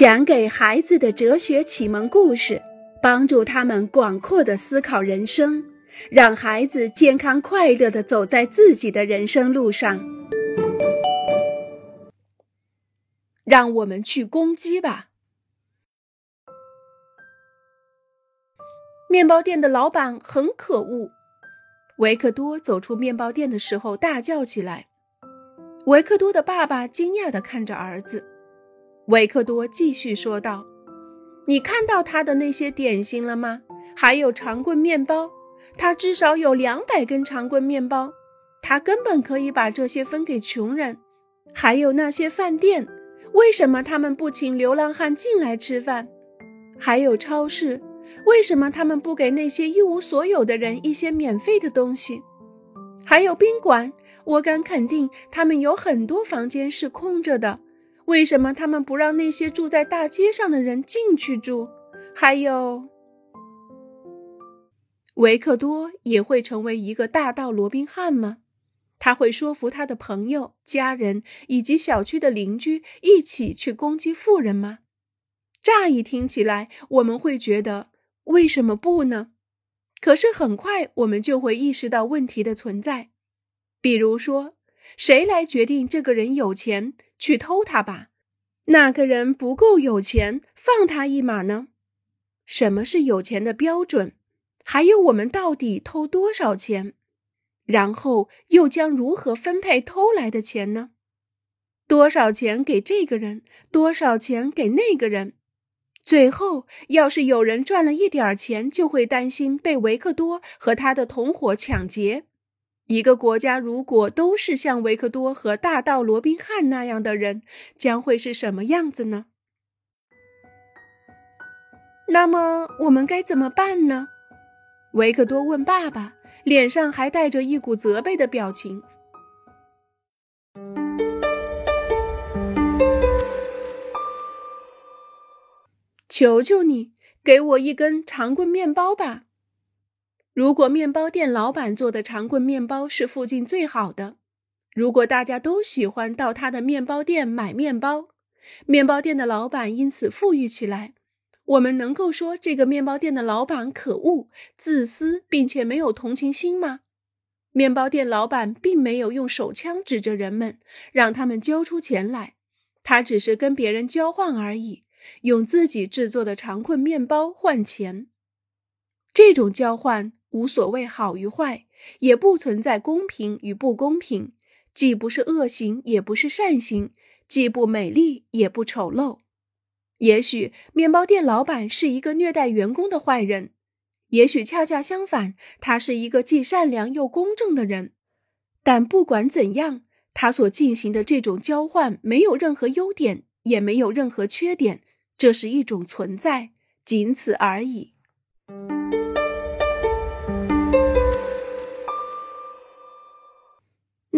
讲给孩子的哲学启蒙故事，帮助他们广阔的思考人生，让孩子健康快乐的走在自己的人生路上。让我们去攻击吧！面包店的老板很可恶。维克多走出面包店的时候，大叫起来。维克多的爸爸惊讶地看着儿子。维克多继续说道：“你看到他的那些点心了吗？还有长棍面包，他至少有两百根长棍面包。他根本可以把这些分给穷人。还有那些饭店，为什么他们不请流浪汉进来吃饭？还有超市，为什么他们不给那些一无所有的人一些免费的东西？还有宾馆，我敢肯定，他们有很多房间是空着的。”为什么他们不让那些住在大街上的人进去住？还有，维克多也会成为一个大盗罗宾汉吗？他会说服他的朋友、家人以及小区的邻居一起去攻击富人吗？乍一听起来，我们会觉得为什么不呢？可是很快我们就会意识到问题的存在，比如说。谁来决定这个人有钱去偷他吧？那个人不够有钱，放他一马呢？什么是有钱的标准？还有我们到底偷多少钱？然后又将如何分配偷来的钱呢？多少钱给这个人？多少钱给那个人？最后，要是有人赚了一点钱，就会担心被维克多和他的同伙抢劫。一个国家如果都是像维克多和大盗罗宾汉那样的人，将会是什么样子呢？那么我们该怎么办呢？维克多问爸爸，脸上还带着一股责备的表情。求求你，给我一根长棍面包吧。如果面包店老板做的长棍面包是附近最好的，如果大家都喜欢到他的面包店买面包，面包店的老板因此富裕起来，我们能够说这个面包店的老板可恶、自私，并且没有同情心吗？面包店老板并没有用手枪指着人们，让他们交出钱来，他只是跟别人交换而已，用自己制作的长棍面包换钱。这种交换。无所谓好与坏，也不存在公平与不公平，既不是恶行，也不是善行，既不美丽，也不丑陋。也许面包店老板是一个虐待员工的坏人，也许恰恰相反，他是一个既善良又公正的人。但不管怎样，他所进行的这种交换没有任何优点，也没有任何缺点，这是一种存在，仅此而已。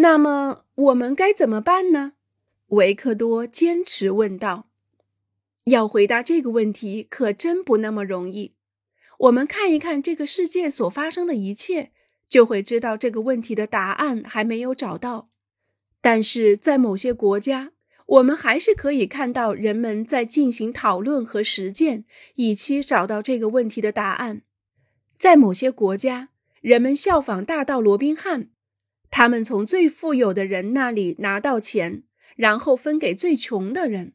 那么我们该怎么办呢？维克多坚持问道。要回答这个问题可真不那么容易。我们看一看这个世界所发生的一切，就会知道这个问题的答案还没有找到。但是在某些国家，我们还是可以看到人们在进行讨论和实践，以期找到这个问题的答案。在某些国家，人们效仿大盗罗宾汉。他们从最富有的人那里拿到钱，然后分给最穷的人，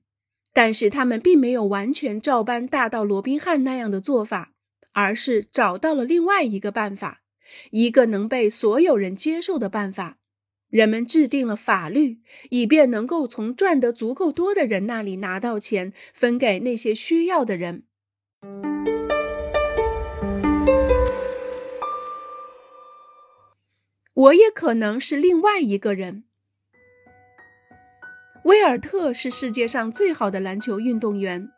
但是他们并没有完全照搬大盗罗宾汉那样的做法，而是找到了另外一个办法，一个能被所有人接受的办法。人们制定了法律，以便能够从赚得足够多的人那里拿到钱，分给那些需要的人。我也可能是另外一个人。威尔特是世界上最好的篮球运动员，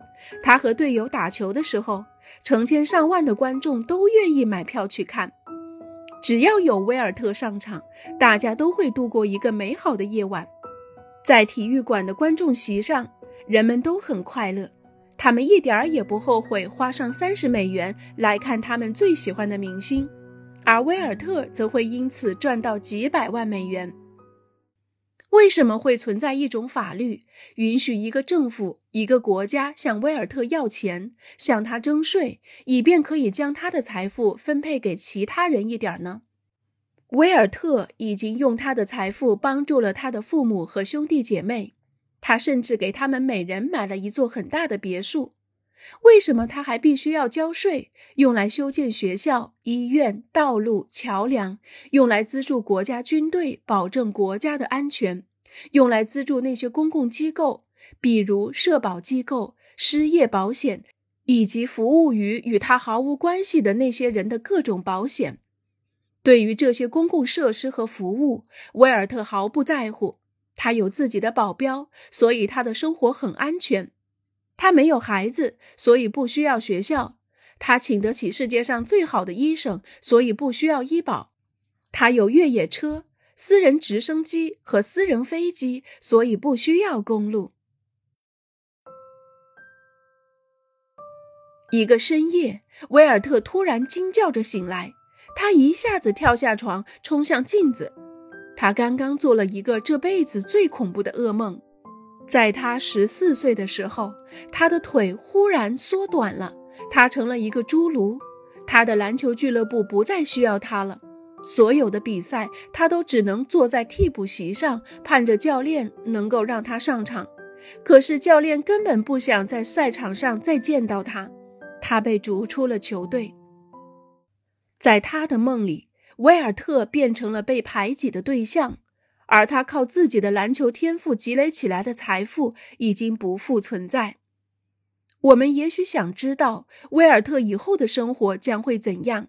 他和队友打球的时候，成千上万的观众都愿意买票去看。只要有威尔特上场，大家都会度过一个美好的夜晚。在体育馆的观众席上，人们都很快乐，他们一点儿也不后悔花上三十美元来看他们最喜欢的明星。而威尔特则会因此赚到几百万美元。为什么会存在一种法律，允许一个政府、一个国家向威尔特要钱，向他征税，以便可以将他的财富分配给其他人一点呢？威尔特已经用他的财富帮助了他的父母和兄弟姐妹，他甚至给他们每人买了一座很大的别墅。为什么他还必须要交税，用来修建学校、医院、道路、桥梁，用来资助国家军队，保证国家的安全，用来资助那些公共机构，比如社保机构、失业保险，以及服务于与他毫无关系的那些人的各种保险？对于这些公共设施和服务，威尔特毫不在乎。他有自己的保镖，所以他的生活很安全。他没有孩子，所以不需要学校。他请得起世界上最好的医生，所以不需要医保。他有越野车、私人直升机和私人飞机，所以不需要公路。一个深夜，威尔特突然惊叫着醒来，他一下子跳下床，冲向镜子。他刚刚做了一个这辈子最恐怖的噩梦。在他十四岁的时候，他的腿忽然缩短了，他成了一个侏儒。他的篮球俱乐部不再需要他了，所有的比赛他都只能坐在替补席上，盼着教练能够让他上场。可是教练根本不想在赛场上再见到他，他被逐出了球队。在他的梦里，威尔特变成了被排挤的对象。而他靠自己的篮球天赋积累起来的财富已经不复存在。我们也许想知道威尔特以后的生活将会怎样。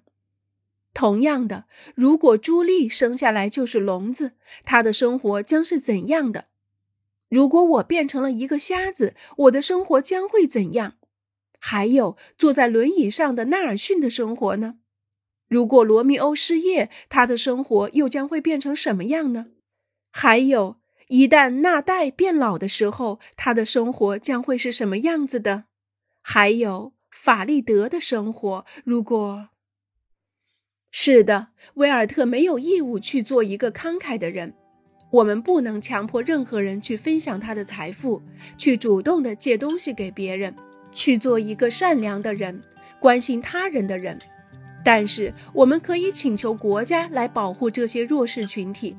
同样的，如果朱莉生下来就是聋子，她的生活将是怎样的？如果我变成了一个瞎子，我的生活将会怎样？还有坐在轮椅上的纳尔逊的生活呢？如果罗密欧失业，他的生活又将会变成什么样呢？还有，一旦纳代变老的时候，他的生活将会是什么样子的？还有法利德的生活，如果……是的，威尔特没有义务去做一个慷慨的人。我们不能强迫任何人去分享他的财富，去主动的借东西给别人，去做一个善良的人，关心他人的人。但是，我们可以请求国家来保护这些弱势群体。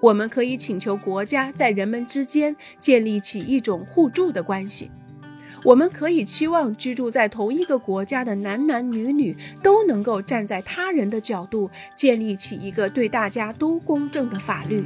我们可以请求国家在人们之间建立起一种互助的关系。我们可以期望居住在同一个国家的男男女女都能够站在他人的角度，建立起一个对大家都公正的法律。